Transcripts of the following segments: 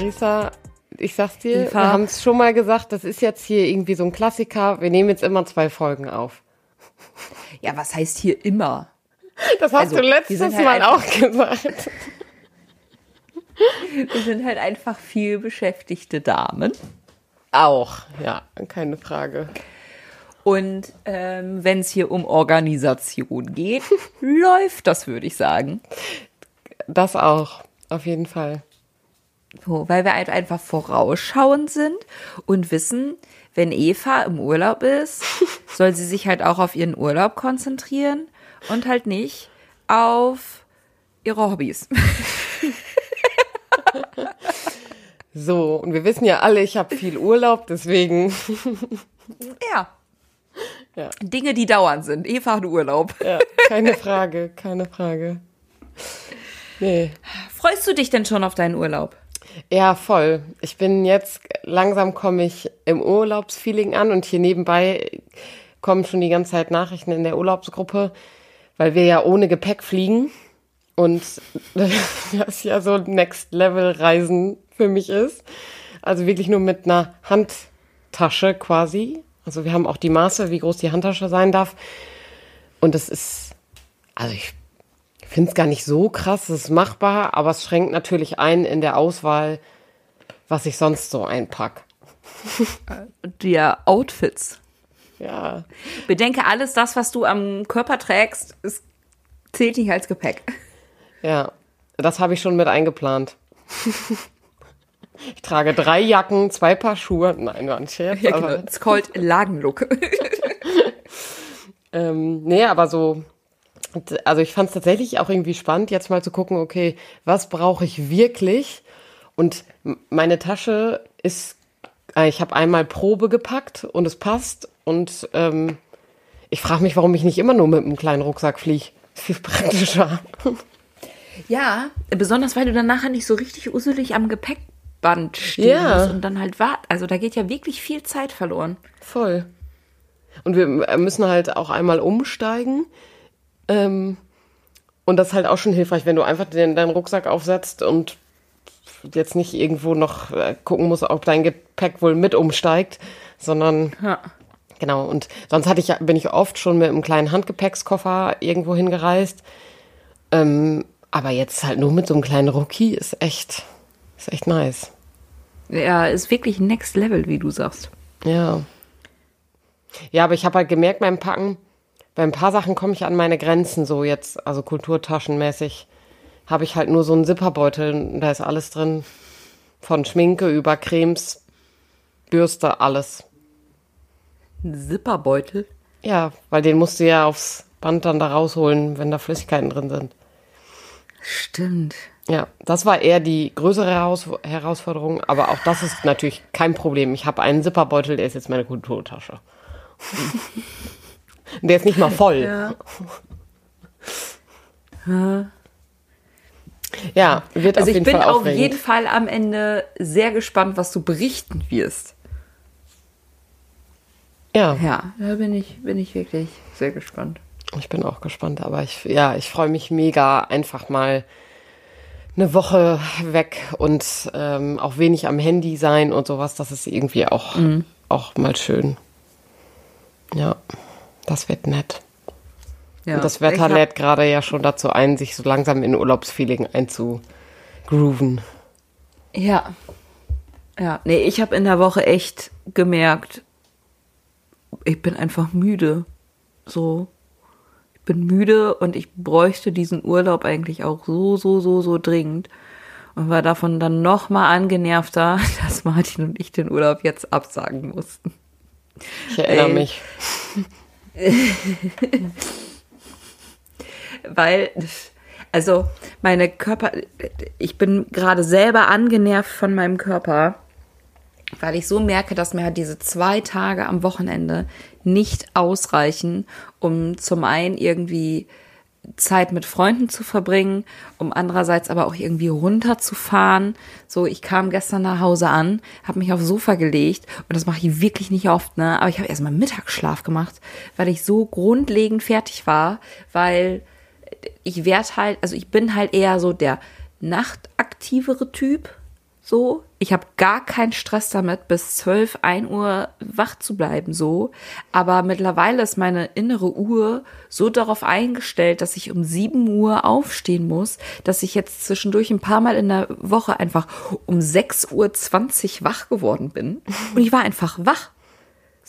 Marisa, ich sag's dir, Eva. wir haben es schon mal gesagt, das ist jetzt hier irgendwie so ein Klassiker. Wir nehmen jetzt immer zwei Folgen auf. Ja, was heißt hier immer? Das hast Also, du letztes halt Mal auch gesagt. Wir sind halt einfach viel beschäftigte Damen. Auch, ja, keine Frage. Und ähm, wenn es hier um Organisation geht, läuft das, würde ich sagen. Das auch, auf jeden Fall. So, weil wir halt einfach vorausschauend sind und wissen, wenn Eva im Urlaub ist, soll sie sich halt auch auf ihren Urlaub konzentrieren und halt nicht auf ihre Hobbys. So, und wir wissen ja alle, ich habe viel Urlaub, deswegen. Ja. Ja. Dinge, die dauernd sind. Eva hat Urlaub. Ja, keine Frage, keine Frage. Nee. Freust du dich denn schon auf deinen Urlaub? Ja, voll. Ich bin jetzt, langsam komme ich im Urlaubsfeeling an und hier nebenbei kommen schon die ganze Zeit Nachrichten in der Urlaubsgruppe, weil wir ja ohne Gepäck fliegen und das ja so Next Level Reisen für mich ist. Also wirklich nur mit einer Handtasche quasi. Also wir haben auch die Maße, wie groß die Handtasche sein darf. Und es ist, also ich finde es gar nicht so krass, es ist machbar, aber es schränkt natürlich ein in der Auswahl, was ich sonst so einpack. Der Outfits. Ja, Bedenke, alles das, was du am Körper trägst, es zählt nicht als Gepäck. ja, das habe ich schon mit eingeplant. Ich trage drei Jacken, zwei Paar Schuhe. Nein, war ein Scherz. Ja, genau. aber, It's called Lagenlook. ähm, nee, aber so, also ich fand es tatsächlich auch irgendwie spannend, jetzt mal zu gucken, okay, was brauche ich wirklich? Und meine Tasche ist, äh, ich habe einmal Probe gepackt und es passt. Und ähm, ich frage mich, warum ich nicht immer nur mit einem kleinen Rucksack fliege. Ist viel praktischer. Ja, besonders weil du dann nachher nicht so richtig uselig am Gepäckband stehen Ja. und dann halt wart. Also da geht ja wirklich viel Zeit verloren. Voll. Und wir müssen halt auch einmal umsteigen. Ähm, und das ist halt auch schon hilfreich, wenn du einfach den, deinen Rucksack aufsetzt und jetzt nicht irgendwo noch äh, gucken musst, ob dein Gepäck wohl mit umsteigt, sondern Ja. genau. Und sonst hatte ich, bin ich oft schon mit einem kleinen Handgepäckskoffer irgendwo hingereist. Ähm, aber jetzt halt nur mit so einem kleinen Rookie ist echt, ist echt nice. Ja, ist wirklich next level, wie du sagst. Ja. Ja, aber ich habe halt gemerkt beim Packen, bei ein paar Sachen komme ich an meine Grenzen so jetzt, also kulturtaschenmäßig, habe ich halt nur so einen Zipperbeutel, und da ist alles drin. Von Schminke über Cremes, Bürste, alles. Ein Zipperbeutel. Ja, weil den musst du ja aufs Band dann da rausholen, wenn da Flüssigkeiten drin sind. Stimmt. Ja, das war eher die größere Heraus Herausforderung, aber auch das ist natürlich kein Problem. Ich habe einen Zipperbeutel, der ist jetzt meine Kulturtasche. der ist nicht mal voll. Ja. Ja, wird Also auf ich jeden bin Fall auf aufregend. jeden Fall am Ende sehr gespannt, was du berichten wirst. ja, Ja, da bin ich, bin ich wirklich sehr gespannt. ich bin auch gespannt, aber ich, ja, ich freue mich mega, einfach mal eine Woche weg und ähm, auch wenig am Handy sein und sowas. Das ist irgendwie auch, Mhm. auch mal schön. Ja, das wird nett. Ja. und das Wetter lädt gerade ja schon dazu ein, sich so langsam in Urlaubsfeeling einzugrooven. Ja. Ja, nee, ich habe in der Woche echt gemerkt, ich bin einfach müde. So. Ich bin müde und ich bräuchte diesen Urlaub eigentlich auch so, so, so, so dringend. Und war davon dann noch mal angenervter, dass Martin und ich den Urlaub jetzt absagen mussten. Ich erinnere Ey. mich. weil, also meine Körper, ich bin gerade selber angenervt von meinem Körper, weil ich so merke, dass mir halt diese zwei Tage am Wochenende nicht ausreichen, um zum einen irgendwie Zeit mit Freunden zu verbringen, um andererseits aber auch irgendwie runterzufahren. So, ich kam gestern nach Hause an, habe mich aufs Sofa gelegt und das mache ich wirklich nicht oft, ne? Aber ich habe erstmal Mittagsschlaf gemacht, weil ich so grundlegend fertig war, weil ich werde halt, also ich bin halt eher so der nachtaktivere Typ. So, ich habe gar keinen Stress damit, bis 12, 1 Uhr wach zu bleiben, so. Aber mittlerweile ist meine innere Uhr so darauf eingestellt, dass ich um 7 Uhr aufstehen muss, dass ich jetzt zwischendurch ein paar Mal in der Woche einfach um 6.20 Uhr wach geworden bin. Und ich war einfach wach.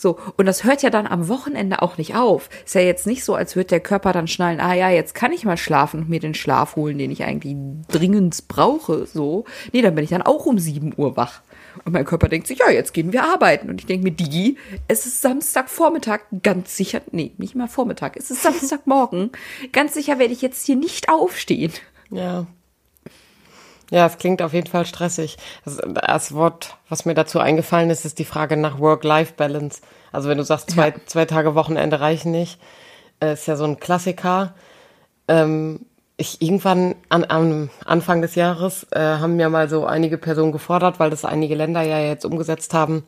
So, und das hört ja dann am Wochenende auch nicht auf. Ist ja jetzt nicht so, als würde der Körper dann schnallen, ah ja, jetzt kann ich mal schlafen und mir den Schlaf holen, den ich eigentlich dringend brauche. So. Nee, dann bin ich dann auch um 7 Uhr wach. Und mein Körper denkt sich, ja, jetzt gehen wir arbeiten. Und ich denke mir, Digi, es ist Samstagvormittag, ganz sicher, nee, nicht mal Vormittag, es ist Samstagmorgen. ganz sicher werde ich jetzt hier nicht aufstehen. Ja. Ja, es klingt auf jeden Fall stressig. Das, das Wort, was mir dazu eingefallen ist, ist die Frage nach Work-Life-Balance. Also wenn du sagst, zwei, ja. zwei Tage Wochenende reichen nicht, äh, ist ja so ein Klassiker. Ähm, ich irgendwann an, am Anfang des Jahres äh, haben mir mal so einige Personen gefordert, weil das einige Länder ja jetzt umgesetzt haben,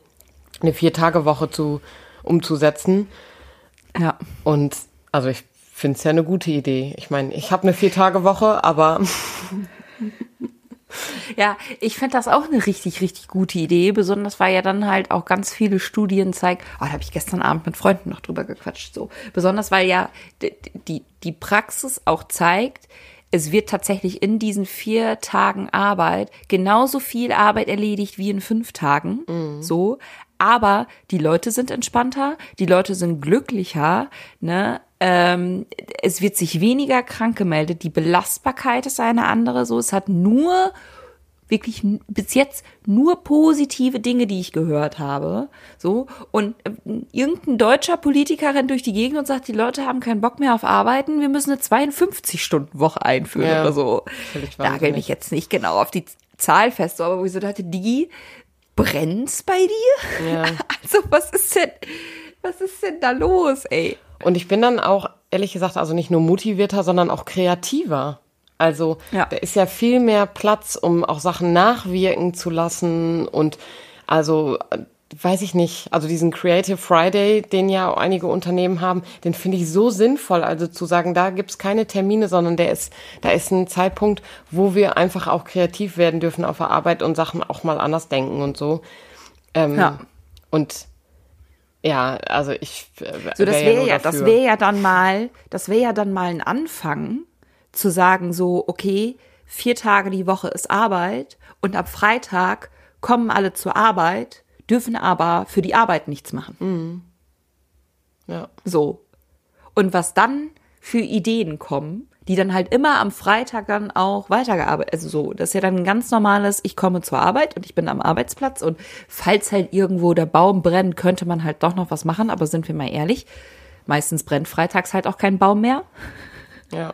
eine Vier-Tage-Woche zu umzusetzen. Ja. Und also ich finde es ja eine gute Idee. Ich meine, ich habe eine Vier-Tage-Woche, aber Ja, ich finde das auch eine richtig, richtig gute Idee. Besonders weil ja dann halt auch ganz viele Studien zeigen. Oh, da habe ich gestern Abend mit Freunden noch drüber gequatscht. So, besonders weil ja die, die Praxis auch zeigt, es wird tatsächlich in diesen vier Tagen Arbeit genauso viel Arbeit erledigt wie in fünf Tagen. Mhm. So. Aber die Leute sind entspannter, die Leute sind glücklicher, ne? Ähm, es wird sich weniger krank gemeldet, die Belastbarkeit ist eine andere, so. Es hat nur wirklich bis jetzt nur positive Dinge, die ich gehört habe. So. Und äh, irgendein deutscher Politiker rennt durch die Gegend und sagt, die Leute haben keinen Bock mehr auf Arbeiten, wir müssen eine 52-Stunden-Woche einführen ja, oder so. Nagel mich jetzt nicht genau auf die Zahl fest, aber wo ich so dachte, die brennt's bei dir? Ja. Also, was ist denn, was ist denn da los, ey? Und ich bin dann auch, ehrlich gesagt, also nicht nur motivierter, sondern auch kreativer. Also ja. da ist ja viel mehr Platz, um auch Sachen nachwirken zu lassen und also weiß ich nicht, also diesen Creative Friday, den ja auch einige Unternehmen haben, den finde ich so sinnvoll. Also zu sagen, da gibt's keine Termine, sondern der ist, da ist ein Zeitpunkt, wo wir einfach auch kreativ werden dürfen auf der Arbeit und Sachen auch mal anders denken und so. Ähm, ja. Und ja, also ich. Äh, so, das wäre ja, ja das wäre ja dann mal, das wäre ja dann mal ein Anfang zu sagen, so, okay, vier Tage die Woche ist Arbeit und ab Freitag kommen alle zur Arbeit, dürfen aber für die Arbeit nichts machen. Mhm. Ja. So. Und was dann für Ideen kommen, die dann halt immer am Freitag dann auch weitergearbeitet, also so, das ist ja dann ein ganz normales, ich komme zur Arbeit und ich bin am Arbeitsplatz und falls halt irgendwo der Baum brennt, könnte man halt doch noch was machen, aber sind wir mal ehrlich, meistens brennt freitags halt auch kein Baum mehr. Ja.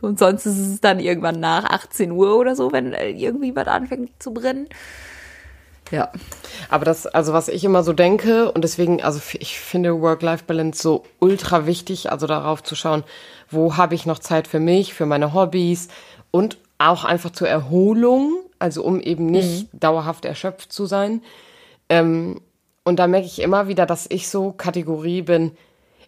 Und sonst ist es dann irgendwann nach 18 Uhr oder so, wenn irgendwie was anfängt zu brennen. Ja. Aber das, also was ich immer so denke, und deswegen, also ich finde Work-Life-Balance so ultra wichtig, also darauf zu schauen, wo habe ich noch Zeit für mich, für meine Hobbys und auch einfach zur Erholung, also um eben nicht mhm. dauerhaft erschöpft zu sein. Ähm, und da merke ich immer wieder, dass ich so Kategorie bin,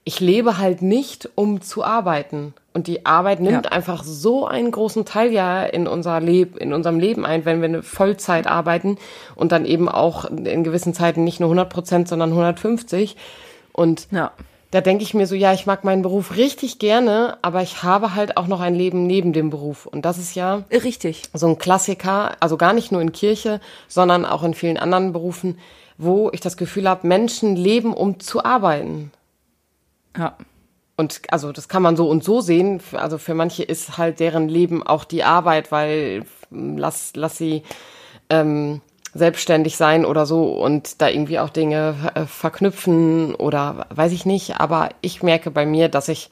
ich lebe halt nicht, um zu arbeiten. Und die Arbeit nimmt ja. einfach so einen großen Teil ja in unser Leb in unserem Leben ein, wenn wir eine Vollzeit arbeiten und dann eben auch in gewissen Zeiten nicht nur 100 Prozent, sondern 150. Und ja. da denke ich mir so, ja, ich mag meinen Beruf richtig gerne, aber ich habe halt auch noch ein Leben neben dem Beruf. Und das ist ja richtig so ein Klassiker, also gar nicht nur in Kirche, sondern auch in vielen anderen Berufen, wo ich das Gefühl habe, Menschen leben, um zu arbeiten. Ja. Und also das kann man so und so sehen. Also für manche ist halt deren Leben auch die Arbeit, weil hm, lass, lass sie ähm, selbstständig sein oder so und da irgendwie auch Dinge äh, verknüpfen oder weiß ich nicht. Aber ich merke bei mir, dass ich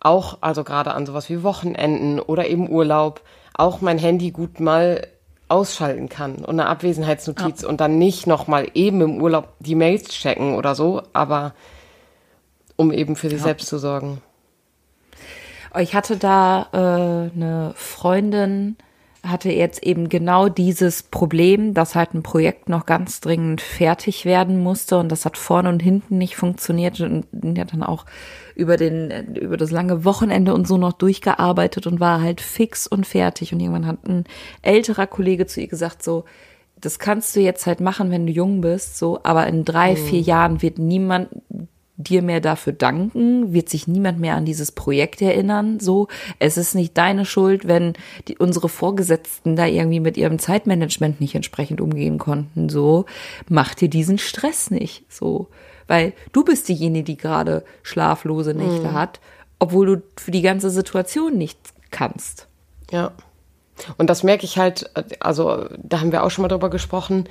auch, also gerade an sowas wie Wochenenden oder eben Urlaub, auch mein Handy gut mal ausschalten kann und eine Abwesenheitsnotiz ja. und dann nicht nochmal eben im Urlaub die Mails checken oder so, aber um eben für sich ja. selbst zu sorgen. Ich hatte da äh, eine Freundin, hatte jetzt eben genau dieses Problem, dass halt ein Projekt noch ganz dringend fertig werden musste und das hat vorne und hinten nicht funktioniert und hat dann auch über den, über das lange Wochenende und so noch durchgearbeitet und war halt fix und fertig und irgendwann hat ein älterer Kollege zu ihr gesagt so, das kannst du jetzt halt machen, wenn du jung bist, so, aber in drei, mhm. vier Jahren wird niemand dir mehr dafür danken, wird sich niemand mehr an dieses Projekt erinnern, so. Es ist nicht deine Schuld, wenn die, unsere Vorgesetzten da irgendwie mit ihrem Zeitmanagement nicht entsprechend umgehen konnten, so. Mach dir diesen Stress nicht, so. Weil du bist diejenige, die gerade schlaflose Nächte mhm. hat, obwohl du für die ganze Situation nichts kannst. Ja. Und das merke ich halt, also da haben wir auch schon mal drüber gesprochen,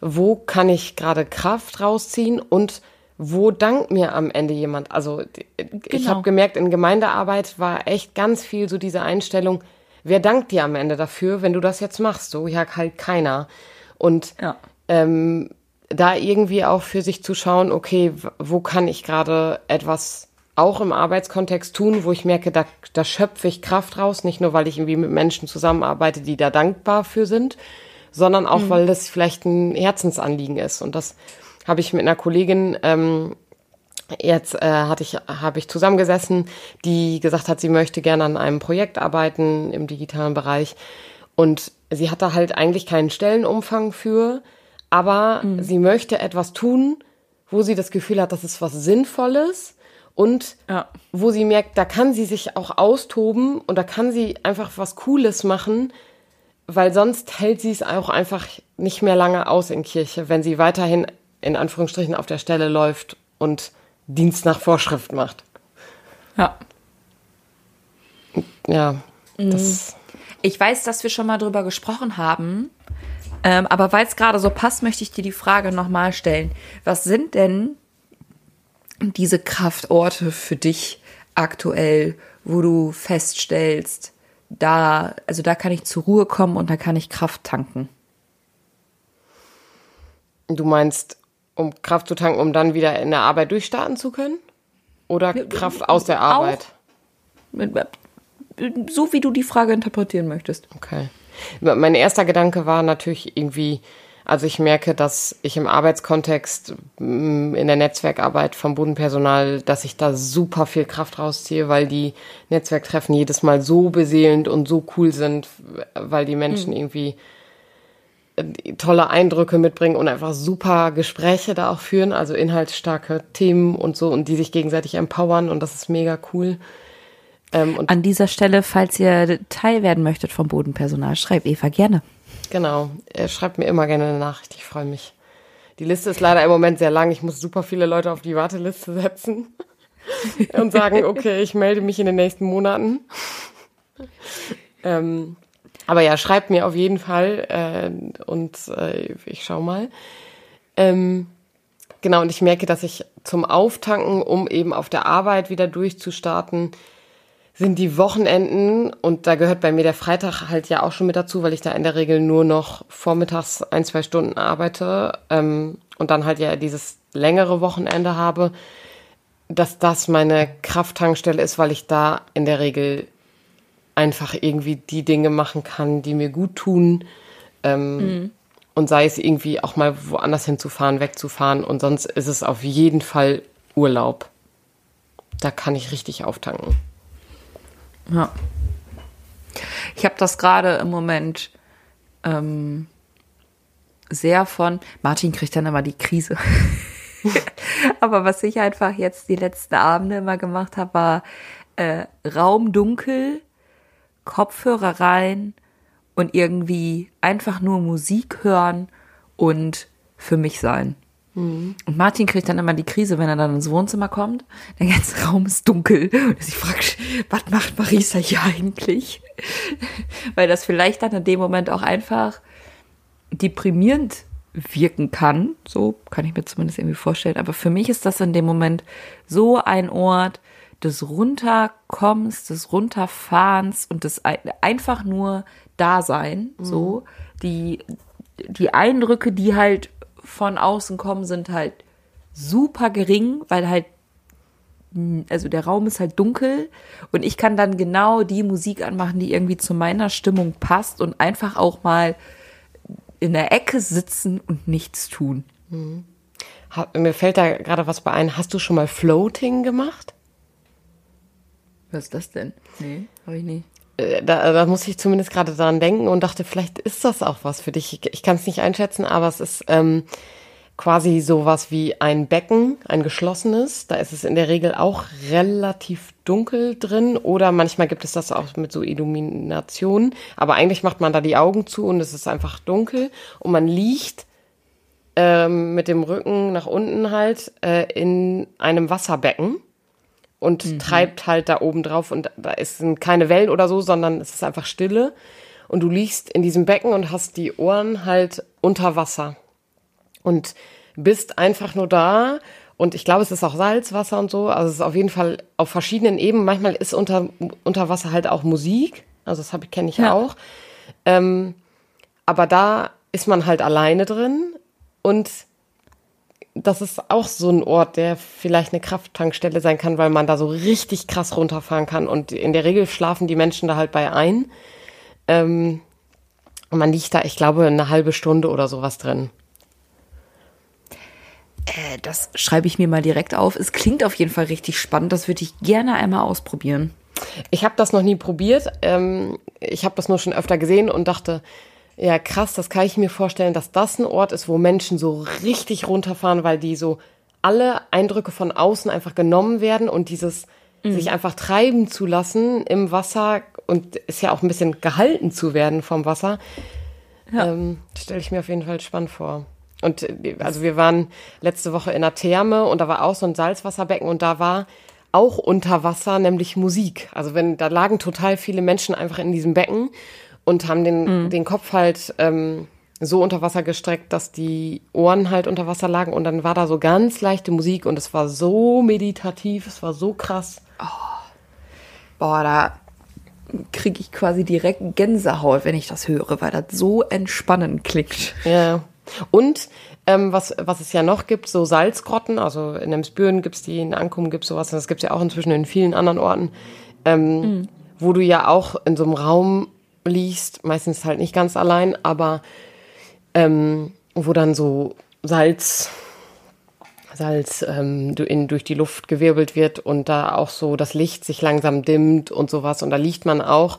wo kann ich gerade Kraft rausziehen und wo dankt mir am Ende jemand? Also genau. ich habe gemerkt, in Gemeindearbeit war echt ganz viel so diese Einstellung, wer dankt dir am Ende dafür, wenn du das jetzt machst? So, ja, halt keiner. Und ja. ähm, da irgendwie auch für sich zu schauen, okay, wo kann ich gerade etwas auch im Arbeitskontext tun, wo ich merke, da, da schöpfe ich Kraft raus, nicht nur, weil ich irgendwie mit Menschen zusammenarbeite, die da dankbar für sind, sondern auch, mhm. weil das vielleicht ein Herzensanliegen ist. Und das habe ich mit einer Kollegin ähm, jetzt äh, hatte ich habe ich zusammengesessen, die gesagt hat, sie möchte gerne an einem Projekt arbeiten im digitalen Bereich und sie hatte halt eigentlich keinen Stellenumfang für, aber mhm. sie möchte etwas tun, wo sie das Gefühl hat, das ist was Sinnvolles und ja. wo sie merkt, da kann sie sich auch austoben und da kann sie einfach was Cooles machen, weil sonst hält sie es auch einfach nicht mehr lange aus in Kirche, wenn sie weiterhin in Anführungsstrichen auf der Stelle läuft und Dienst nach Vorschrift macht. Ja. Ja. Das ich weiß, dass wir schon mal drüber gesprochen haben, ähm, aber weil es gerade so passt, möchte ich dir die Frage nochmal stellen. Was sind denn diese Kraftorte für dich aktuell, wo du feststellst, da, also da kann ich zur Ruhe kommen und da kann ich Kraft tanken? Du meinst, um Kraft zu tanken, um dann wieder in der Arbeit durchstarten zu können? Oder Kraft aus der Arbeit? Auch, so wie du die Frage interpretieren möchtest. Okay. Mein erster Gedanke war natürlich irgendwie, also ich merke, dass ich im Arbeitskontext mm, in der Netzwerkarbeit vom Bodenpersonal, dass ich da super viel Kraft rausziehe, weil die Netzwerktreffen jedes Mal so beseelend und so cool sind, weil die Menschen mhm. irgendwie tolle Eindrücke mitbringen und einfach super Gespräche da auch führen, also inhaltsstarke Themen und so und die sich gegenseitig empowern und das ist mega cool. Ähm, An dieser Stelle, falls ihr Teil werden möchtet vom Bodenpersonal, schreibt Eva gerne. Genau, er schreibt mir immer gerne eine Nachricht, ich freue mich. Die Liste ist leider im Moment sehr lang, ich muss super viele Leute auf die Warteliste setzen und sagen, okay, ich melde mich in den nächsten Monaten. ähm, aber ja, schreibt mir auf jeden Fall äh, und äh, ich schau mal. Ähm, genau, und ich merke, dass ich zum Auftanken, um eben auf der Arbeit wieder durchzustarten, sind die Wochenenden und da gehört bei mir der Freitag halt ja auch schon mit dazu, weil ich da in der Regel nur noch vormittags ein, zwei Stunden arbeite ähm, und dann halt ja dieses längere Wochenende habe, dass das meine Krafttankstelle ist, weil ich da in der Regel einfach irgendwie die Dinge machen kann, die mir gut tun. Ähm, mhm. Und sei es irgendwie auch mal woanders hinzufahren, wegzufahren. Und sonst ist es auf jeden Fall Urlaub. Da kann ich richtig auftanken. Ja. Ich habe das gerade im Moment ähm, sehr von. Martin kriegt dann immer die Krise. Aber was ich einfach jetzt die letzten Abende immer gemacht habe, war äh, Raum dunkel, Kopfhörer rein und irgendwie einfach nur Musik hören und für mich sein. Mhm. Und Martin kriegt dann immer die Krise, wenn er dann ins Wohnzimmer kommt. Der ganze Raum ist dunkel. Und ich frage, was macht Marisa hier eigentlich? Weil das vielleicht dann in dem Moment auch einfach deprimierend wirken kann. So kann ich mir zumindest irgendwie vorstellen. Aber für mich ist das in dem Moment so ein Ort des Runterkommens, des Runterfahrens und des einfach nur Dasein. Mhm. So die, die Eindrücke, die halt von außen kommen, sind halt super gering, weil halt also der Raum ist halt dunkel und ich kann dann genau die Musik anmachen, die irgendwie zu meiner Stimmung passt und einfach auch mal in der Ecke sitzen und nichts tun. Mhm. Mir fällt da gerade was bei ein. Hast du schon mal Floating gemacht? Was ist das denn? Nee, habe ich nicht. Äh, da, da muss ich zumindest gerade daran denken und dachte, vielleicht ist das auch was für dich. Ich, ich kann es nicht einschätzen, aber es ist ähm, quasi sowas wie ein Becken, ein geschlossenes. Da ist es in der Regel auch relativ dunkel drin oder manchmal gibt es das auch mit so Illuminationen. Aber eigentlich macht man da die Augen zu und es ist einfach dunkel und man liegt ähm, mit dem Rücken nach unten halt äh, in einem Wasserbecken und mhm. treibt halt da oben drauf und da sind keine Wellen oder so, sondern es ist einfach Stille und du liegst in diesem Becken und hast die Ohren halt unter Wasser und bist einfach nur da und ich glaube, es ist auch Salzwasser und so, also es ist auf jeden Fall auf verschiedenen Ebenen. Manchmal ist unter, unter Wasser halt auch Musik, also das kenne ich ja auch. Ähm, aber da ist man halt alleine drin und das ist auch so ein Ort, der vielleicht eine Krafttankstelle sein kann, weil man da so richtig krass runterfahren kann. Und in der Regel schlafen die Menschen da halt bei ein. Ähm, und man liegt da, ich glaube, eine halbe Stunde oder sowas drin. Äh, das schreibe ich mir mal direkt auf. Es klingt auf jeden Fall richtig spannend. Das würde ich gerne einmal ausprobieren. Ich habe das noch nie probiert. Ähm, ich habe das nur schon öfter gesehen und dachte, ja, krass, das kann ich mir vorstellen, dass das ein Ort ist, wo Menschen so richtig runterfahren, weil die so alle Eindrücke von außen einfach genommen werden und dieses mhm. sich einfach treiben zu lassen im Wasser und ist ja auch ein bisschen gehalten zu werden vom Wasser, ja. ähm, stelle ich mir auf jeden Fall spannend vor. Und äh, also wir waren letzte Woche in der Therme und da war auch so ein Salzwasserbecken und da war auch unter Wasser, nämlich Musik. Also wenn da lagen total viele Menschen einfach in diesem Becken und haben den, mhm. den Kopf halt ähm, so unter Wasser gestreckt, dass die Ohren halt unter Wasser lagen und dann war da so ganz leichte Musik und es war so meditativ, es war so krass. Oh. Boah, da kriege ich quasi direkt Gänsehaut, wenn ich das höre, weil das so entspannend klingt. Ja. Und ähm, was, was es ja noch gibt, so Salzgrotten, also in Emsbüren gibt's die, in Ankum gibt's sowas, und das gibt's ja auch inzwischen in vielen anderen Orten, ähm, mhm. wo du ja auch in so einem Raum liest, meistens halt nicht ganz allein, aber ähm, wo dann so Salz, Salz ähm, in, durch die Luft gewirbelt wird und da auch so das Licht sich langsam dimmt und sowas und da liegt man auch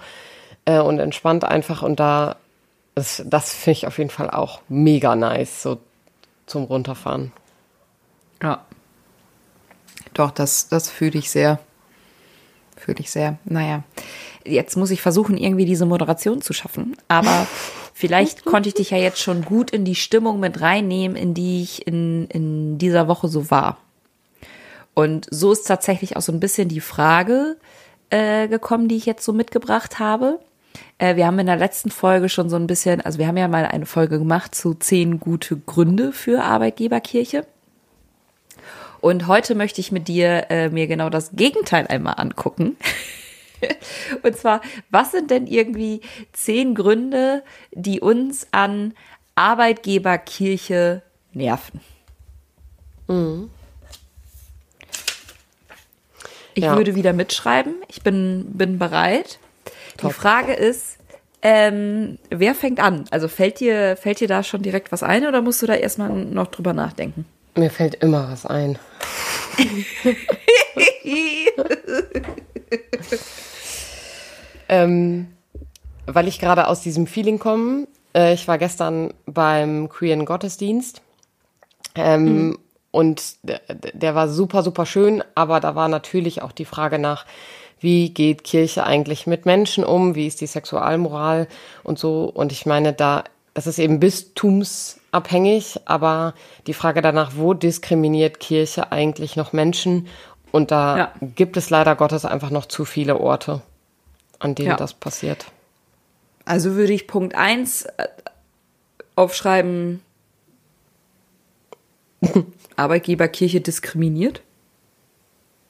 äh, und entspannt einfach und da das, das finde ich auf jeden Fall auch mega nice, so zum Runterfahren. Ja. Doch, das, das fühle ich sehr. Fühle ich sehr. Naja jetzt muss ich versuchen, irgendwie diese Moderation zu schaffen. Aber vielleicht konnte ich dich ja jetzt schon gut in die Stimmung mit reinnehmen, in die ich in, in dieser Woche so war. Und so ist tatsächlich auch so ein bisschen die Frage äh, gekommen, die ich jetzt so mitgebracht habe. Äh, wir haben in der letzten Folge schon so ein bisschen, also wir haben ja mal eine Folge gemacht zu zehn gute Gründe für Arbeitgeberkirche. Und heute möchte ich mit dir äh, mir genau das Gegenteil einmal angucken. Und zwar, was sind denn irgendwie zehn Gründe, die uns an Arbeitgeberkirche nerven? Mhm. Ich ja. würde wieder mitschreiben. Ich bin, bin bereit. Top. Die Frage ist, ähm, wer fängt an? Also fällt dir, fällt dir da schon direkt was ein oder musst du da erstmal noch drüber nachdenken? Mir fällt immer was ein. Ähm, weil ich gerade aus diesem Feeling komme. Äh, ich war gestern beim Queeren Gottesdienst. Ähm, mhm. Und der, der war super, super schön, aber da war natürlich auch die Frage nach, wie geht Kirche eigentlich mit Menschen um, wie ist die Sexualmoral und so. Und ich meine, da, das ist eben bistumsabhängig, aber die Frage danach, wo diskriminiert Kirche eigentlich noch Menschen? Und da ja. gibt es leider Gottes einfach noch zu viele Orte an denen ja. das passiert. Also würde ich Punkt 1 äh, aufschreiben, Arbeitgeberkirche diskriminiert.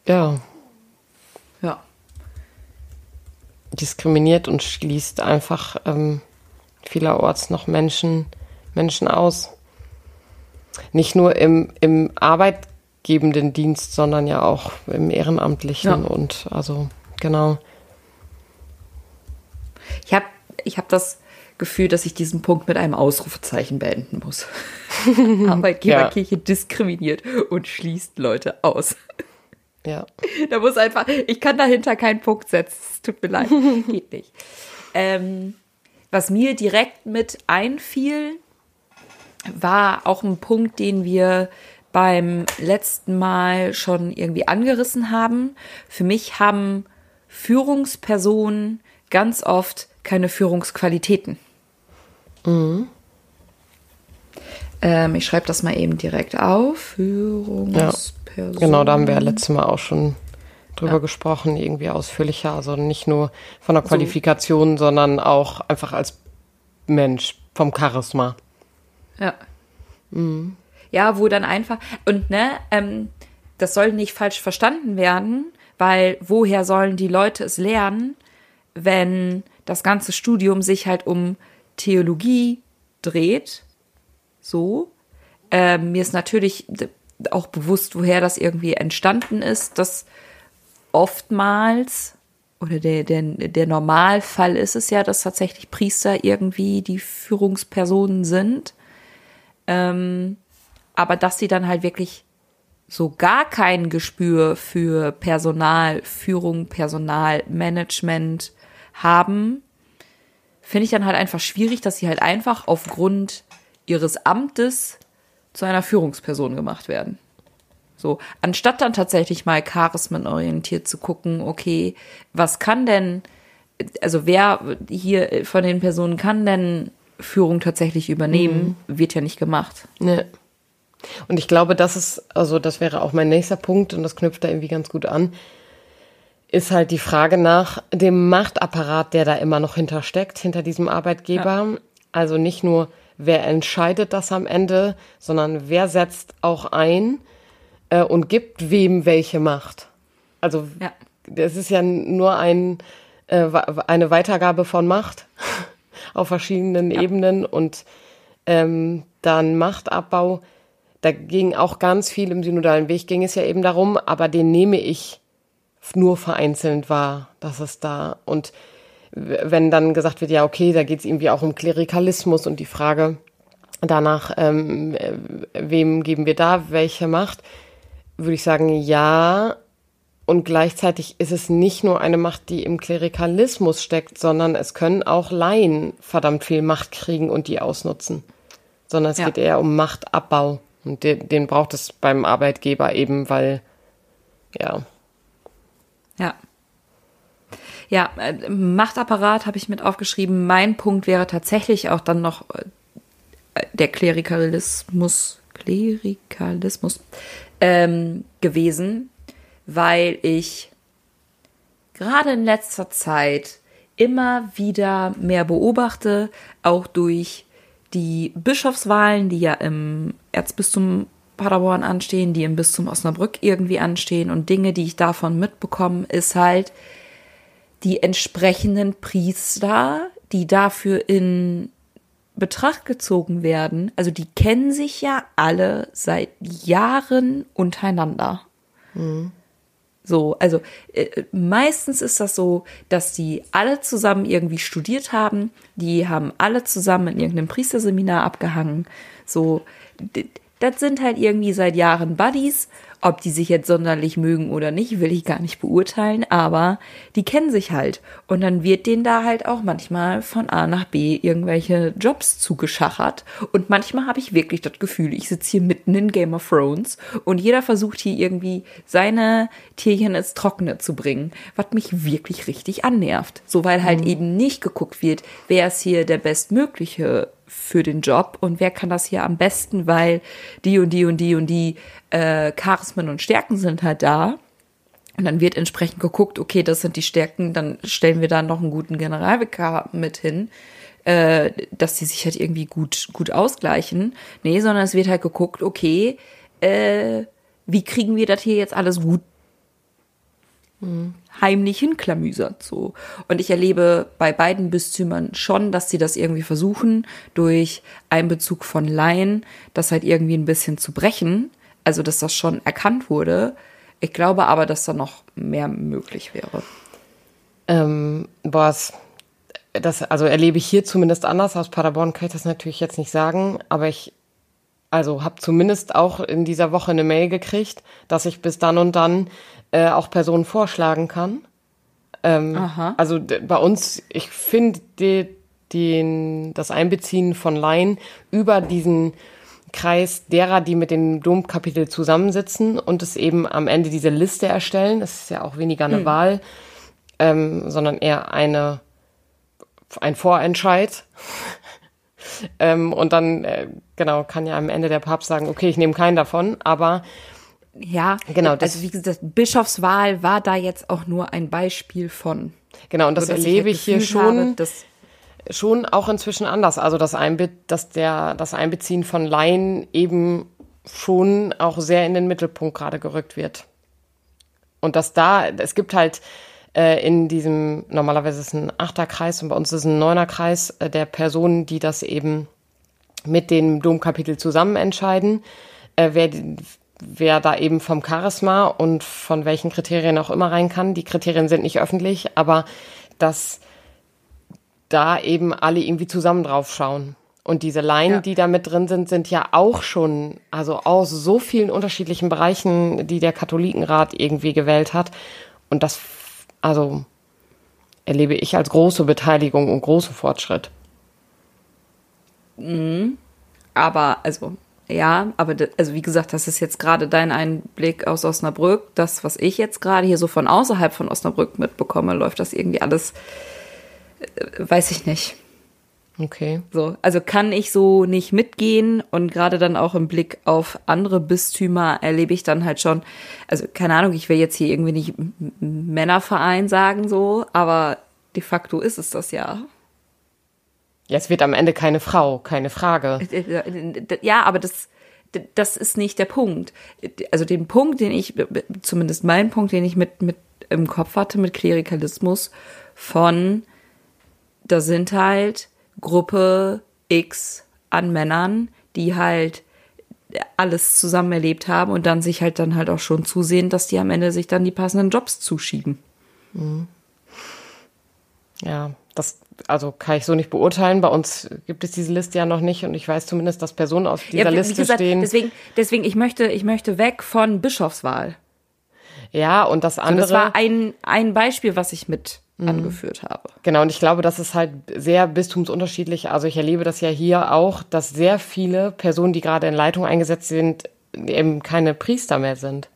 Ja. Ja. Diskriminiert und schließt einfach ähm, vielerorts noch Menschen, Menschen aus. Nicht nur im, im Arbeit, gebenden Dienst, sondern ja auch im Ehrenamtlichen Ja. und also genau. Ich habe ich hab das Gefühl, dass ich diesen Punkt mit einem Ausrufezeichen beenden muss. Arbeitgeberkirche diskriminiert und schließt Leute aus. Ja. Da muss einfach, ich kann dahinter keinen Punkt setzen. Es tut mir leid, geht nicht. Ähm, was mir direkt mit einfiel, war auch ein Punkt, den wir beim letzten Mal schon irgendwie angerissen haben. Für mich haben Führungspersonen ganz oft keine Führungsqualitäten. Ähm, ich schreibe das mal eben direkt auf. Führungsperson. Genau, da haben wir ja letztes Mal auch schon drüber gesprochen, irgendwie ausführlicher. Also nicht nur von der Qualifikation, sondern auch einfach als Mensch, vom Charisma. Ja. Ja, wo dann einfach, und ne, ähm, das soll nicht falsch verstanden werden, weil woher sollen die Leute es lernen, wenn das ganze Studium sich halt um Theologie dreht? So. Ähm, mir ist natürlich auch bewusst, woher das irgendwie entstanden ist, dass oftmals oder der, der, der Normalfall ist es ja, dass tatsächlich Priester irgendwie die Führungspersonen sind. Ähm, aber dass sie dann halt wirklich so gar kein Gespür für Personalführung, Personalmanagement haben, finde ich dann halt einfach schwierig, dass sie halt einfach aufgrund ihres Amtes zu einer Führungsperson gemacht werden. So, anstatt dann tatsächlich mal charismenorientiert zu gucken, okay, was kann denn, also wer hier von den Personen kann denn Führung tatsächlich übernehmen, wird ja nicht gemacht. Ne. Und ich glaube, das ist, also das wäre auch mein nächster Punkt und das knüpft da irgendwie ganz gut an, ist halt die Frage nach dem Machtapparat, der da immer noch hintersteckt, hinter diesem Arbeitgeber. Also nicht nur, wer entscheidet das am Ende, sondern wer setzt auch ein äh, und gibt wem welche Macht. Also Ja. das ist ja nur ein, äh, eine Weitergabe von Macht auf verschiedenen Ebenen und ähm, dann Machtabbau. Da ging auch ganz viel im synodalen Weg, ging es ja eben darum, aber den nehme ich nur vereinzelt wahr, dass es da und wenn dann gesagt wird, ja, okay, da geht es irgendwie auch um Klerikalismus und die Frage danach, ähm, äh, wem geben wir da welche Macht, würde ich sagen, ja. Und gleichzeitig ist es nicht nur eine Macht, die im Klerikalismus steckt, sondern es können auch Laien verdammt viel Macht kriegen und die ausnutzen. Sondern es Ja. geht eher um Machtabbau. Und den, den braucht es beim Arbeitgeber eben, weil, ja, Ja. Ja, äh, Machtapparat habe ich mit aufgeschrieben. Mein Punkt wäre tatsächlich auch dann noch äh, der Klerikalismus, Klerikalismus ähm, gewesen, weil ich gerade in letzter Zeit immer wieder mehr beobachte, auch durch die Bischofswahlen, die ja im Erzbistum Paderborn anstehen, die im Bistum Osnabrück irgendwie anstehen. Und Dinge, die ich davon mitbekomme, ist halt die entsprechenden Priester, die dafür in Betracht gezogen werden. Also die kennen sich ja alle seit Jahren untereinander. So, also äh, meistens ist das so, dass die alle zusammen irgendwie studiert haben, die haben alle zusammen in irgendeinem Priesterseminar abgehangen. So, das sind halt irgendwie seit Jahren Buddies. Ob die sich jetzt sonderlich mögen oder nicht, will ich gar nicht beurteilen, aber die kennen sich halt. Und dann wird denen da halt auch manchmal von A nach B irgendwelche Jobs zugeschachert. Und manchmal habe ich wirklich das Gefühl, ich sitze hier mitten in Game of Thrones und jeder versucht hier irgendwie seine Tierchen ins Trockene zu bringen, was mich wirklich richtig annervt. So, weil halt eben nicht geguckt wird, wer ist hier der bestmögliche für den Job und wer kann das hier am besten, weil die und die und die und die äh, Charismen und Stärken sind halt da. Und dann wird entsprechend geguckt, okay, das sind die Stärken, dann stellen wir da noch einen guten Generalvikar mit hin, äh, dass die sich halt irgendwie gut, gut ausgleichen. Nee, sondern es wird halt geguckt, okay, äh, wie kriegen wir das hier jetzt alles gut heimlich hinklamüsert so. Und ich erlebe bei beiden Bistümern schon, dass sie das irgendwie versuchen, durch Einbezug von Laien, das halt irgendwie ein bisschen zu brechen. also dass das schon erkannt wurde. Ich glaube aber, dass da noch mehr möglich wäre. Ähm, boah, das, also erlebe ich hier zumindest anders. Aus Paderborn kann ich das natürlich jetzt nicht sagen, aber ich also habe zumindest auch in dieser Woche eine Mail gekriegt, dass ich bis dann und dann äh, auch Personen vorschlagen kann. Ähm, Aha. Also bei uns, ich finde den, das Einbeziehen von Laien über diesen Kreis derer, die mit dem Domkapitel zusammensitzen und es eben am Ende diese Liste erstellen. Das ist ja auch weniger eine hm. Wahl, ähm, sondern eher eine, ein Vorentscheid. Ähm, und dann, äh, genau, kann ja am Ende der Papst sagen, okay, ich nehme keinen davon, aber ja, genau. Das, also wie gesagt, Bischofswahl war da jetzt auch nur ein Beispiel von. Genau, und das so, erlebe ich, halt ich hier schon, habe, schon auch inzwischen anders. Also das, Einbe dass der, das Einbeziehen von Laien eben schon auch sehr in den Mittelpunkt gerade gerückt wird. Und dass da, es gibt halt äh, in diesem, normalerweise ist es ein Achterkreis und bei uns ist es ein Neunerkreis äh, der Personen, die das eben mit dem Domkapitel zusammen entscheiden, äh, wer, wer da eben vom Charisma und von welchen Kriterien auch immer rein kann. Die Kriterien sind nicht öffentlich, aber dass da eben alle irgendwie zusammen drauf schauen. Und diese Laien, ja. die da mit drin sind, sind ja auch schon, also aus so vielen unterschiedlichen Bereichen, die der Katholikenrat irgendwie gewählt hat. Und das also erlebe ich als große Beteiligung und großen Fortschritt. Mhm. Aber, also, ja, aber also wie gesagt, das ist jetzt gerade dein Einblick aus Osnabrück. Das, was ich jetzt gerade hier so von außerhalb von Osnabrück mitbekomme, läuft das irgendwie alles, äh, weiß ich nicht. Okay. So, also kann ich so nicht mitgehen und gerade dann auch im Blick auf andere Bistümer erlebe ich dann halt schon, also keine Ahnung, ich will jetzt hier irgendwie nicht Männerverein sagen so, aber de facto ist es das ja. Ja, es wird am Ende keine Frau, keine Frage. Ja, aber das, das ist nicht der Punkt. Also den Punkt, den ich, zumindest mein Punkt, den ich mit, mit im Kopf hatte mit Klerikalismus von, da sind halt Gruppe X an Männern, die halt alles zusammen erlebt haben und dann sich halt dann halt auch schon zusehen, dass die am Ende sich dann die passenden Jobs zuschieben. Mhm. Ja, das also kann ich so nicht beurteilen. Bei uns gibt es diese Liste ja noch nicht und ich weiß zumindest, dass Personen auf dieser ja, Liste gesagt, stehen. Deswegen, deswegen ich möchte, ich möchte weg von Bischofswahl. Ja, und das andere. So, das war ein, ein Beispiel, was ich mit mhm. angeführt habe. Genau, und ich glaube, das ist halt sehr bistumsunterschiedlich. Also ich erlebe das ja hier auch, dass sehr viele Personen, die gerade in Leitung eingesetzt sind, eben keine Priester mehr sind.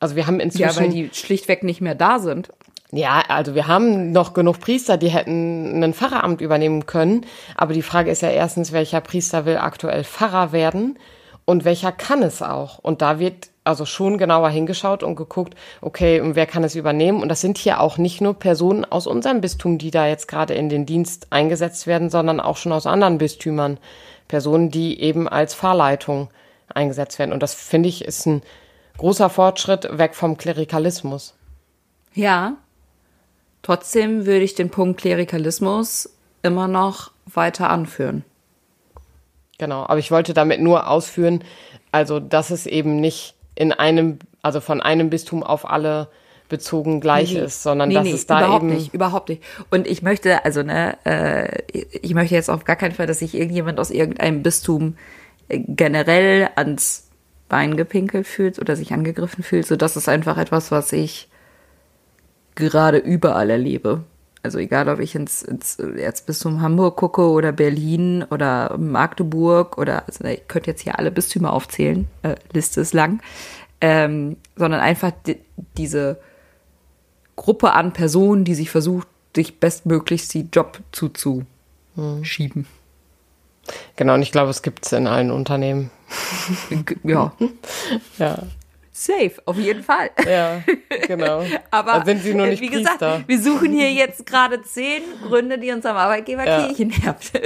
Also wir haben inzwischen. Ja, weil die schlichtweg nicht mehr da sind. Ja, also wir haben noch genug Priester, die hätten ein Pfarreramt übernehmen können. Aber die Frage ist ja erstens, welcher Priester will aktuell Pfarrer werden und welcher kann es auch? Und da wird also schon genauer hingeschaut und geguckt, okay, wer kann es übernehmen? Und das sind hier auch nicht nur Personen aus unserem Bistum, die da jetzt gerade in den Dienst eingesetzt werden, sondern auch schon aus anderen Bistümern. Personen, die eben als Fahrleitung eingesetzt werden. Und das finde ich ist ein großer Fortschritt weg vom Klerikalismus. Ja. Trotzdem würde ich den Punkt Klerikalismus immer noch weiter anführen. Genau, aber ich wollte damit nur ausführen, also dass es eben nicht in einem, also von einem Bistum auf alle bezogen gleich nee, ist, sondern nee, dass nee, es da überhaupt eben nicht, überhaupt nicht. Und ich möchte, also ne, äh, ich möchte jetzt auf gar keinen Fall, dass sich irgendjemand aus irgendeinem Bistum äh, generell ans Bein gepinkelt fühlt oder sich angegriffen fühlt. So, das ist einfach etwas, was ich gerade überall erlebe. Also egal, ob ich ins, ins Erzbistum Hamburg gucke oder Berlin oder Magdeburg oder, also ich könnte jetzt hier alle Bistümer aufzählen, äh, Liste ist lang, ähm, sondern einfach die, diese Gruppe an Personen, die sich versucht, sich bestmöglichst die Job zuzuschieben. Genau, und ich glaube, es gibt es in allen Unternehmen. ja. ja. Safe, auf jeden Fall. Ja, genau. Aber da sind sie nur nicht wie Priester. gesagt, wir suchen hier jetzt gerade zehn Gründe, die unserem Arbeitgeber ja. Kirchen nervt.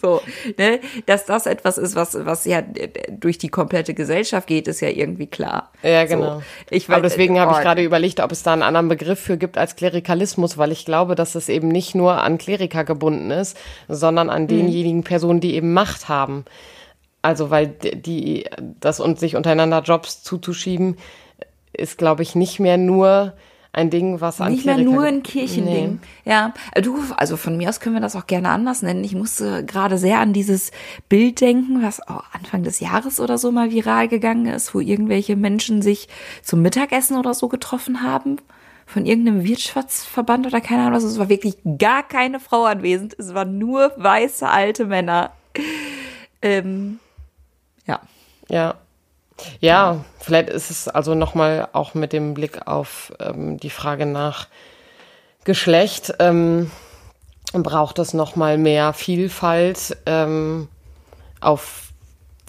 so, ne, dass das etwas ist, was was ja durch die komplette Gesellschaft geht, ist ja irgendwie klar. Ja, genau. So, ich weiß, Aber deswegen habe ich gerade überlegt, ob es da einen anderen Begriff für gibt als Klerikalismus, weil ich glaube, dass es eben nicht nur an Kleriker gebunden ist, sondern an mhm. denjenigen Personen, die eben Macht haben. Also, weil die, das und sich untereinander Jobs zuzuschieben, ist, glaube ich, nicht mehr nur ein Ding, was an Nicht mehr nur ein Kirchending. Nee. Ja, du, also von mir aus können wir das auch gerne anders nennen. Ich musste gerade sehr an dieses Bild denken, was oh, Anfang des Jahres oder so mal viral gegangen ist, wo irgendwelche Menschen sich zum Mittagessen oder so getroffen haben von irgendeinem Wirtschaftsverband oder keine Ahnung was. Es war wirklich gar keine Frau anwesend. Es waren nur weiße alte Männer. Ähm, ja. Ja. Ja, vielleicht ist es also nochmal auch mit dem Blick auf ähm, die Frage nach Geschlecht, ähm, braucht es nochmal mehr Vielfalt ähm, auf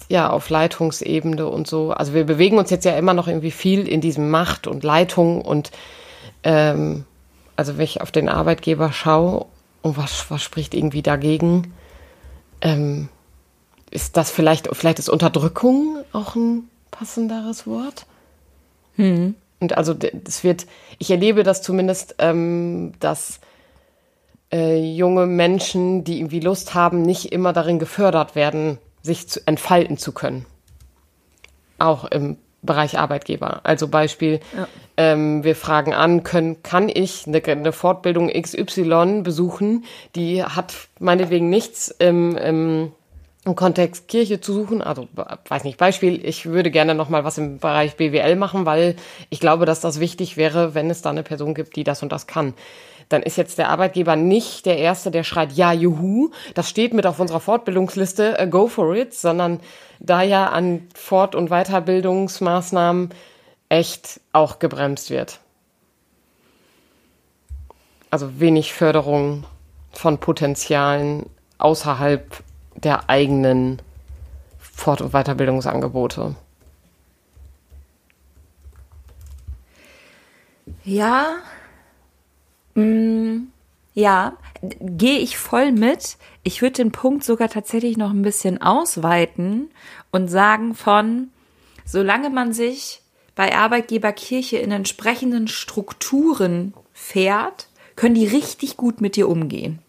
ja, auf Leitungsebene und so. Also wir bewegen uns jetzt ja immer noch irgendwie viel in diesem Macht und Leitung und ähm, also wenn ich auf den Arbeitgeber schaue und was, was spricht irgendwie dagegen, ähm, ist das vielleicht, vielleicht ist Unterdrückung auch ein passenderes Wort? Hm. Und also es wird, ich erlebe das zumindest, ähm, dass äh, junge Menschen, die irgendwie Lust haben, nicht immer darin gefördert werden, sich zu, entfalten zu können. Auch im Bereich Arbeitgeber. Also Beispiel, ja. ähm, wir fragen an, können, kann ich eine, eine, Fortbildung XY besuchen, die hat meinetwegen nichts im, im, im Kontext Kirche zu suchen. Also weiß nicht, Beispiel, ich würde gerne noch mal was im Bereich BWL machen, weil ich glaube, dass das wichtig wäre, wenn es da eine Person gibt, die das und das kann dann ist jetzt der Arbeitgeber nicht der Erste, der schreit, ja, juhu, das steht mit auf unserer Fortbildungsliste, uh, go for it, sondern da ja an Fort- und Weiterbildungsmaßnahmen echt auch gebremst wird. Also wenig Förderung von Potenzialen außerhalb der eigenen Fort- und Weiterbildungsangebote. Ja, Mm, ja, gehe ich voll mit. Ich würde den Punkt sogar tatsächlich noch ein bisschen ausweiten und sagen von, solange man sich bei Arbeitgeberkirche in entsprechenden Strukturen fährt, können die richtig gut mit dir umgehen.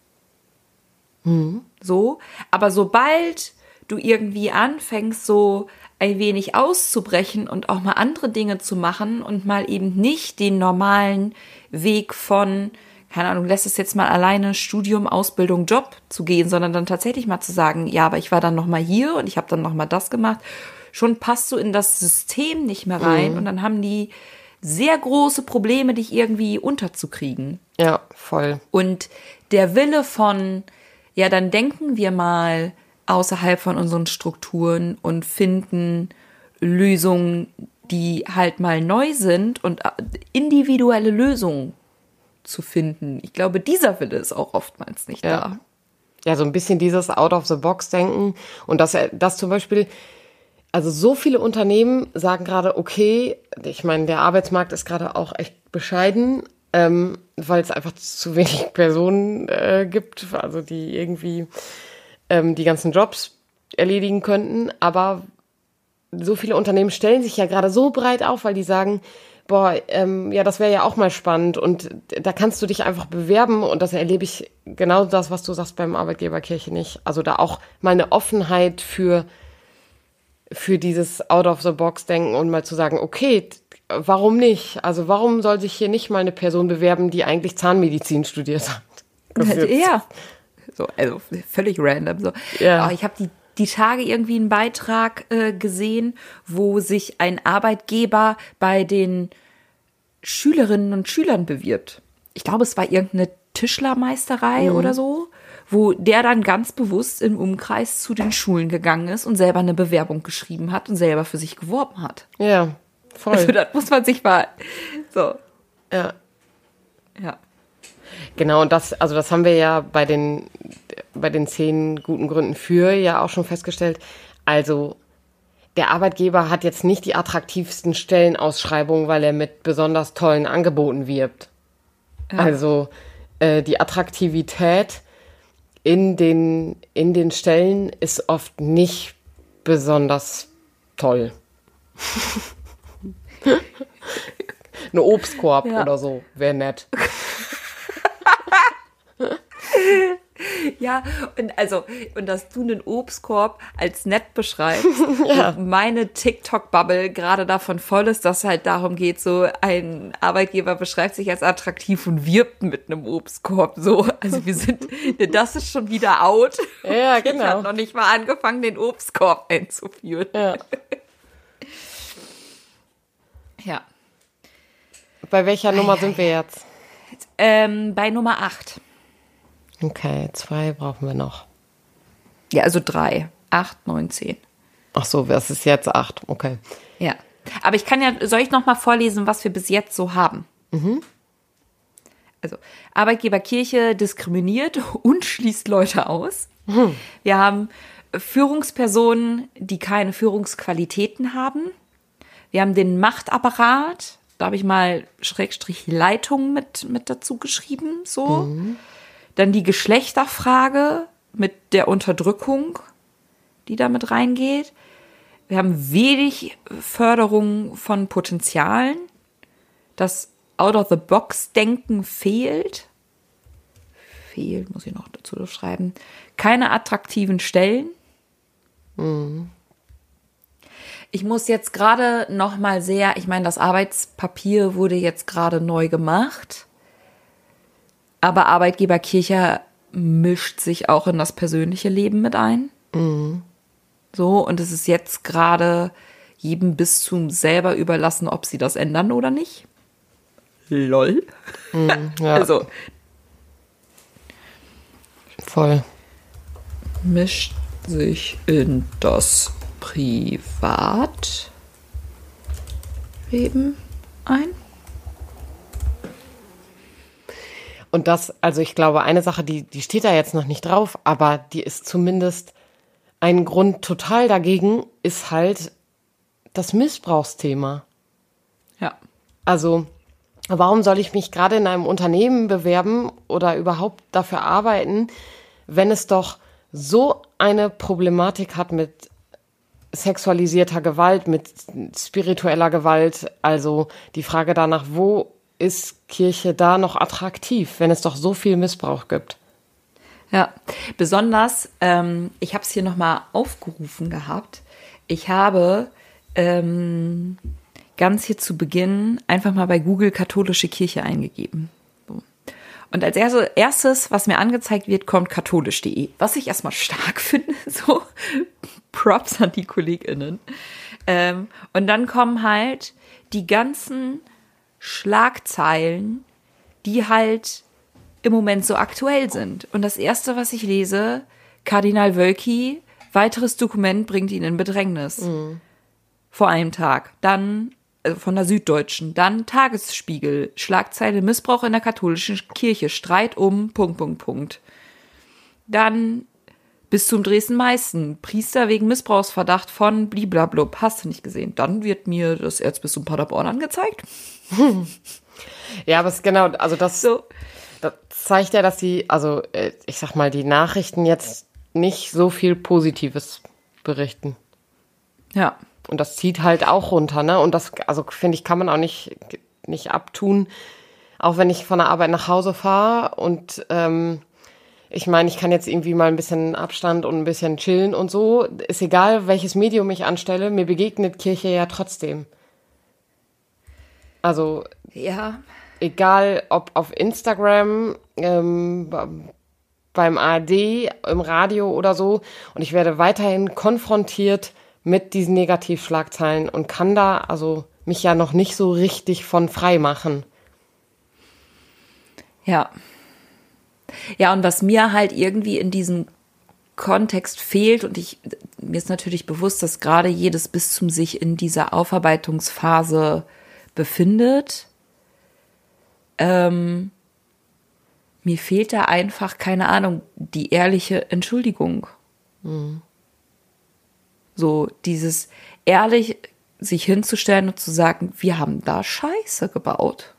Mhm. So, aber sobald du irgendwie anfängst, so ein wenig auszubrechen und auch mal andere Dinge zu machen und mal eben nicht den normalen Weg von, keine Ahnung, lässt es jetzt mal alleine Studium, Ausbildung, Job zu gehen, sondern dann tatsächlich mal zu sagen, ja, aber ich war dann noch mal hier und ich habe dann noch mal das gemacht. Schon passt du in das System nicht mehr rein mhm. und dann haben die sehr große Probleme, dich irgendwie unterzukriegen. Ja, voll. Und der Wille von, ja, dann denken wir mal, außerhalb von unseren Strukturen und finden Lösungen, die halt mal neu sind und äh, individuelle Lösungen zu finden. Ich glaube, dieser Wille ist auch oftmals nicht ja. da. Ja, so ein bisschen dieses Out-of-the-Box-Denken und dass, dass zum Beispiel, also so viele Unternehmen sagen gerade, okay, ich meine, der Arbeitsmarkt ist gerade auch echt bescheiden, ähm, weil es einfach zu wenig Personen äh, gibt, also die irgendwie ähm, die ganzen Jobs erledigen könnten. Aber so viele Unternehmen stellen sich ja gerade so breit auf, weil die sagen, boah, ähm, ja, das wäre ja auch mal spannend und da kannst du dich einfach bewerben und das erlebe ich genau das, was du sagst beim Arbeitgeberkirche nicht. Also da auch mal eine Offenheit für, für dieses Out-of-the-Box-Denken und mal zu sagen, okay, warum nicht? Also warum soll sich hier nicht mal eine Person bewerben, die eigentlich Zahnmedizin studiert hat? Ja, so, also völlig random. So. Ja. ich habe die, die Tage irgendwie einen Beitrag äh, gesehen, wo sich ein Arbeitgeber bei den Schülerinnen und Schülern bewirbt. Ich glaube, es war irgendeine Tischlermeisterei mhm. oder so, wo der dann ganz bewusst im Umkreis zu den Schulen gegangen ist und selber eine Bewerbung geschrieben hat und selber für sich geworben hat. Ja, voll. Also das muss man sich mal so. Ja. Ja. Genau, und das, also das haben wir ja bei den, bei den zehn guten Gründen für ja auch schon festgestellt. Also der Arbeitgeber hat jetzt nicht die attraktivsten Stellenausschreibungen, weil er mit besonders tollen Angeboten wirbt. Ja. Also äh, die Attraktivität in den, in den Stellen ist oft nicht besonders toll. Eine Obstkorb ja. oder so wäre nett. Ja, und also, und dass du einen Obstkorb als nett beschreibst, Ja. und meine TikTok-Bubble gerade davon voll ist, dass halt darum geht, so ein Arbeitgeber beschreibt sich als attraktiv und wirbt mit einem Obstkorb. So, also wir sind, das ist schon wieder out. Ja, Ich genau. habe noch nicht mal angefangen, den Obstkorb einzuführen. Ja. Ja. Bei welcher Nummer sind wir jetzt? Ähm, bei Nummer 8. Okay, zwei brauchen wir noch. Ja, also drei. Acht, neun, zehn. Ach so, das ist jetzt acht. Okay. Ja. Aber ich kann ja, soll ich noch mal vorlesen, was wir bis jetzt so haben? Also, Arbeitgeberkirche diskriminiert und schließt Leute aus. Wir haben Führungspersonen, die keine Führungsqualitäten haben. Wir haben den Machtapparat. Da habe ich mal Schrägstrich Leitung mit, mit dazu geschrieben, so. Dann die Geschlechterfrage mit der Unterdrückung, die damit reingeht. Wir haben wenig Förderung von Potenzialen. Das Out-of-the-Box-Denken fehlt. Fehlt, muss ich noch dazu schreiben. Keine attraktiven Stellen. Ich muss jetzt gerade noch mal sehr, ich meine, das Arbeitspapier wurde jetzt gerade neu gemacht. Aber Arbeitgeberkirche mischt sich auch in das persönliche Leben mit ein. So, und es ist jetzt gerade jedem bis zum selber überlassen, ob sie das ändern oder nicht. Lol. Ja, Also, voll. mischt sich in das Privatleben ein. Und das, also ich glaube, eine Sache, die, die steht da jetzt noch nicht drauf, aber die ist zumindest ein Grund total dagegen, ist halt das Missbrauchsthema. Ja. Also, warum soll ich mich gerade in einem Unternehmen bewerben oder überhaupt dafür arbeiten, wenn es doch so eine Problematik hat mit sexualisierter Gewalt, mit spiritueller Gewalt? Also die Frage danach, wo ist Kirche da noch attraktiv, wenn es doch so viel Missbrauch gibt? Ja, besonders, ähm, ich habe es hier nochmal aufgerufen gehabt. Ich habe ähm, ganz hier zu Beginn einfach mal bei Google katholische Kirche eingegeben. Und als erste, erstes, was mir angezeigt wird, kommt katholisch.de, was ich erstmal stark finde. So, Props an die KollegInnen. Ähm, und dann kommen halt die ganzen Schlagzeilen, die halt im Moment so aktuell sind. Und das erste, was ich lese, Kardinal Wölki, weiteres Dokument bringt ihn in Bedrängnis. Vor einem Tag. Dann also von der Süddeutschen. Dann Tagesspiegel. Schlagzeile Missbrauch in der katholischen Kirche. Streit um Punkt, Punkt, Punkt. Dann bis zum Dresden-Meißen. Priester wegen Missbrauchsverdacht von bliblablub. Hast du nicht gesehen. Dann wird mir das Erzbistum Paderborn angezeigt. Ja, aber es ist genau, also das, So. das zeigt ja, dass die, also äh, ich sag mal, die Nachrichten jetzt nicht so viel Positives berichten. Ja. Und das zieht halt auch runter, ne? Und das, also finde ich, kann man auch nicht, nicht abtun. Auch wenn ich von der Arbeit nach Hause fahre und ähm, ich meine, ich kann jetzt irgendwie mal ein bisschen Abstand und ein bisschen chillen und so. Ist egal, welches Medium ich anstelle, mir begegnet Kirche ja trotzdem. Also Ja. egal ob auf Instagram, ähm, beim ARD, im Radio oder so. Und ich werde weiterhin konfrontiert mit diesen Negativschlagzeilen und kann da also mich ja noch nicht so richtig von frei machen. Ja. Ja, und was mir halt irgendwie in diesem Kontext fehlt, und ich, mir ist natürlich bewusst, dass gerade jedes Bistum sich in dieser Aufarbeitungsphase befindet. Ähm, mir fehlt da einfach, keine Ahnung, die ehrliche Entschuldigung. So, dieses ehrlich sich hinzustellen und zu sagen, wir haben da Scheiße gebaut.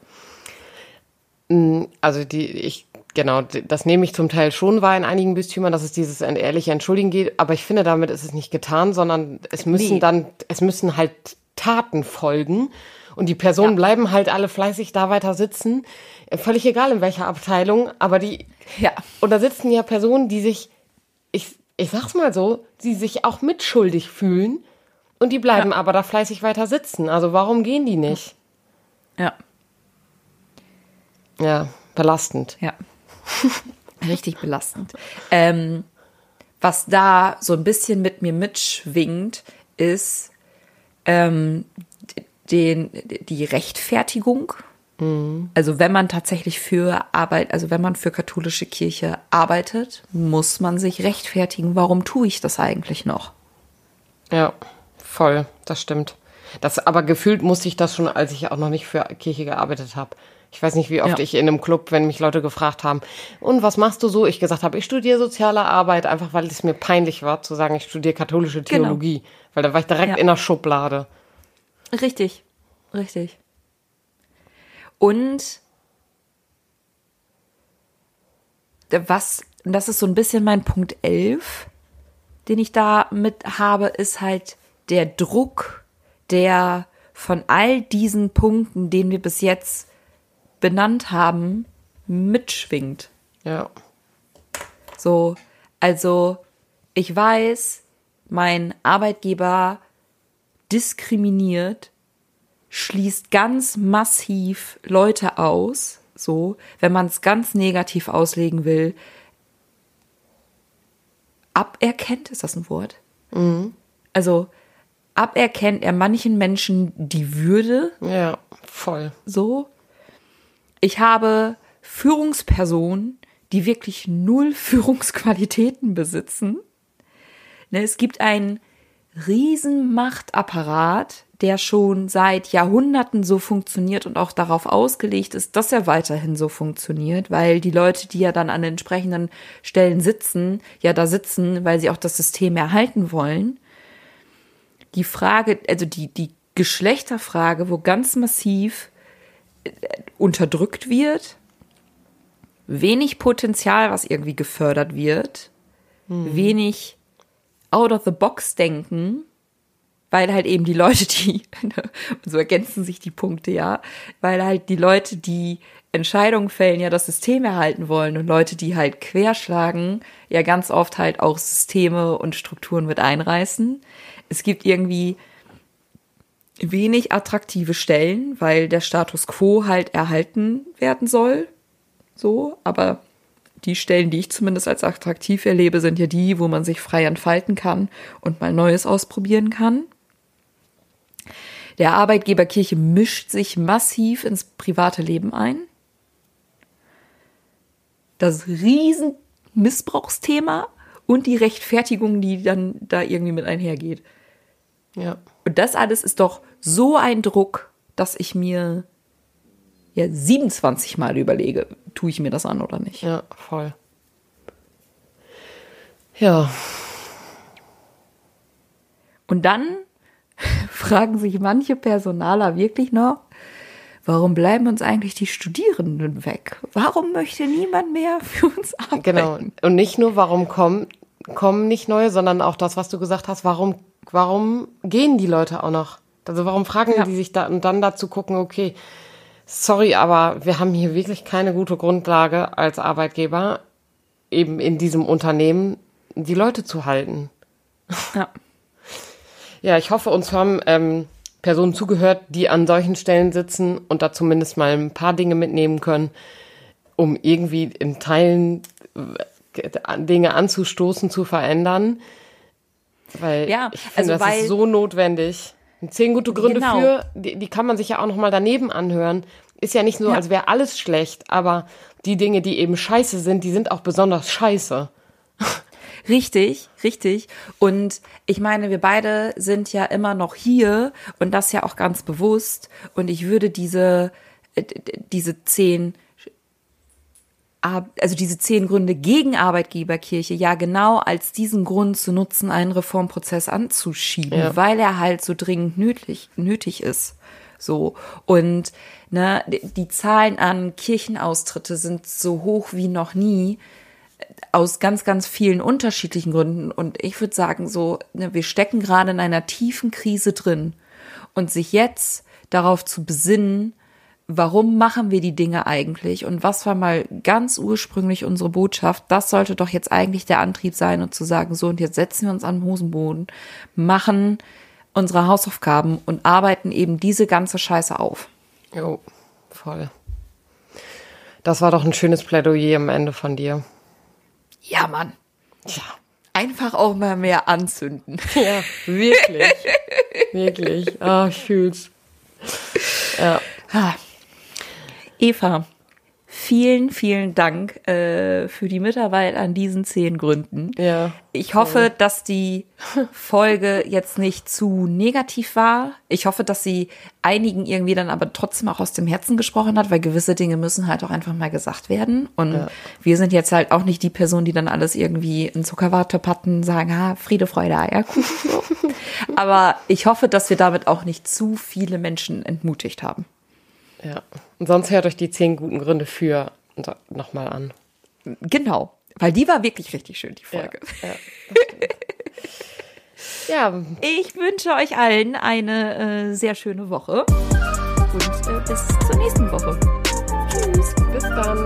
Also die, ich, genau, das nehme ich zum Teil schon wahr in einigen Bistümern, dass es dieses ehrliche Entschuldigen geht, aber ich finde, damit ist es nicht getan, sondern es müssen Nee. dann, es müssen halt Taten folgen. Und die Personen Ja. bleiben halt alle fleißig da weiter sitzen. Äh, Völlig egal in welcher Abteilung, aber die, Ja. und da sitzen ja Personen, die sich, ich, ich sag's mal so, die sich auch mitschuldig fühlen und die bleiben aber da fleißig weiter sitzen. Also warum gehen die nicht? Ja. Ja, belastend. Ja. Richtig belastend. Ähm, was da so ein bisschen mit mir mitschwingt, ist ähm, den, die Rechtfertigung. Also wenn man tatsächlich für Arbeit, also wenn man für katholische Kirche arbeitet, muss man sich rechtfertigen, warum tue ich das eigentlich noch? Ja, voll, das stimmt. Das, aber gefühlt musste ich das schon, als ich auch noch nicht für Kirche gearbeitet habe. Ich weiß nicht, wie oft Ja. ich in einem Club, wenn mich Leute gefragt haben, und was machst du so? Ich gesagt habe, ich studiere soziale Arbeit, einfach weil es mir peinlich war zu sagen, ich studiere katholische Genau. Theologie. Weil da war ich direkt Ja. in der Schublade. Richtig, richtig. Und was, das ist so ein bisschen mein Punkt 11, den ich da mit habe, ist halt der Druck, der von all diesen Punkten, den wir bis jetzt benannt haben, mitschwingt. Ja. So, also ich weiß, mein Arbeitgeber diskriminiert, schließt ganz massiv Leute aus, so, wenn man es ganz negativ auslegen will. Aberkennt, ist das ein Wort? Also aberkennt er manchen Menschen die Würde, Ja, voll. so. Ich habe Führungspersonen, die wirklich null Führungsqualitäten besitzen. Ne, es gibt einen riesen Machtapparat, der schon seit Jahrhunderten so funktioniert und auch darauf ausgelegt ist, dass er weiterhin so funktioniert, weil die Leute, die ja dann an den entsprechenden Stellen sitzen, ja da sitzen, weil sie auch das System erhalten wollen die Frage, also die, die Geschlechterfrage, wo ganz massiv unterdrückt wird, wenig Potenzial, was irgendwie gefördert wird, wenig out of the box denken, weil halt eben die Leute, die, und so ergänzen sich die Punkte ja, weil halt die Leute, die Entscheidungen fällen, ja das System erhalten wollen und Leute, die halt querschlagen, ja ganz oft halt auch Systeme und Strukturen mit einreißen. Es gibt irgendwie wenig attraktive Stellen, weil der Status quo halt erhalten werden soll. So, aber die Stellen, die ich zumindest als attraktiv erlebe, sind ja die, wo man sich frei entfalten kann und mal Neues ausprobieren kann. Der Arbeitgeber Kirche mischt sich massiv ins private Leben ein. Das riesen Missbrauchsthema und die Rechtfertigung, die dann da irgendwie mit einhergeht. Ja. Und das alles ist doch so ein Druck, dass ich mir ja 27 Mal überlege, tue ich mir das an oder nicht. Ja, voll. Ja, Und dann fragen sich manche Personaler wirklich noch, warum bleiben uns eigentlich die Studierenden weg? Warum möchte niemand mehr für uns arbeiten? genau. Und nicht nur, warum kommen, kommen nicht neue, sondern auch das, was du gesagt hast, warum, warum gehen die Leute auch noch? Also warum fragen Ja. die sich da und dann dazu gucken, okay, sorry, aber wir haben hier wirklich keine gute Grundlage als Arbeitgeber, eben in diesem Unternehmen die Leute zu halten. Ja. Ja, ich hoffe, uns haben ähm, Personen zugehört, die an solchen Stellen sitzen und da zumindest mal ein paar Dinge mitnehmen können, um irgendwie in Teilen äh, Dinge anzustoßen, zu verändern. Weil Ja, ich finde, also das weil- ist so notwendig. Zehn gute Gründe Genau. für, die, die kann man sich ja auch noch mal daneben anhören. Ist ja nicht so, Ja. als wäre alles schlecht, aber die Dinge, die eben scheiße sind, die sind auch besonders scheiße. Richtig, richtig. Und ich meine, wir beide sind ja immer noch hier und das ja auch ganz bewusst. Und ich würde diese, äh, diese zehn, also diese zehn Gründe gegen Arbeitgeberkirche ja genau als diesen Grund zu nutzen, einen Reformprozess anzuschieben, Ja. weil er halt so dringend nötig, nötig ist. So. Und ne, die- Zahlen an Kirchenaustritte sind so hoch wie noch nie aus ganz, ganz vielen unterschiedlichen Gründen. Und ich würde sagen, so, ne, wir stecken gerade in einer tiefen Krise drin. Und sich jetzt darauf zu besinnen, warum machen wir die Dinge eigentlich und was war mal ganz ursprünglich unsere Botschaft, das sollte doch jetzt eigentlich der Antrieb sein und zu sagen, so und jetzt setzen wir uns an den Hosenboden, machen unsere Hausaufgaben und arbeiten eben diese ganze Scheiße auf. Jo, voll. Das war doch ein schönes Plädoyer am Ende von dir. Ja, Mann. Ja. Einfach auch mal mehr anzünden. Ja, wirklich. wirklich. Ah, oh, ich fühl's. Ja. Eva, vielen, vielen Dank äh, für die Mitarbeit an diesen zehn Gründen. Ja. Ich hoffe, dass die Folge jetzt nicht zu negativ war. Ich hoffe, dass sie einigen irgendwie dann aber trotzdem auch aus dem Herzen gesprochen hat, weil gewisse Dinge müssen halt auch einfach mal gesagt werden. Und ja. wir sind jetzt halt auch nicht die Person, die dann alles irgendwie in Zuckerwatte patten, sagen, ha, Friede, Freude, Eierkuchen. aber ich hoffe, dass wir damit auch nicht zu viele Menschen entmutigt haben. Ja. Und sonst hört euch die zehn guten Gründe für nochmal an. Genau. Weil die war wirklich richtig schön, die Folge. Ja. ja. Ich wünsche euch allen eine äh, sehr schöne Woche. Und äh, bis zur nächsten Woche. Tschüss. Bis dann.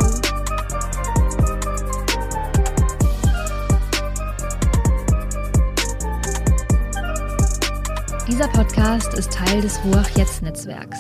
Dieser Podcast ist Teil des Ruach Jetzt Netzwerks.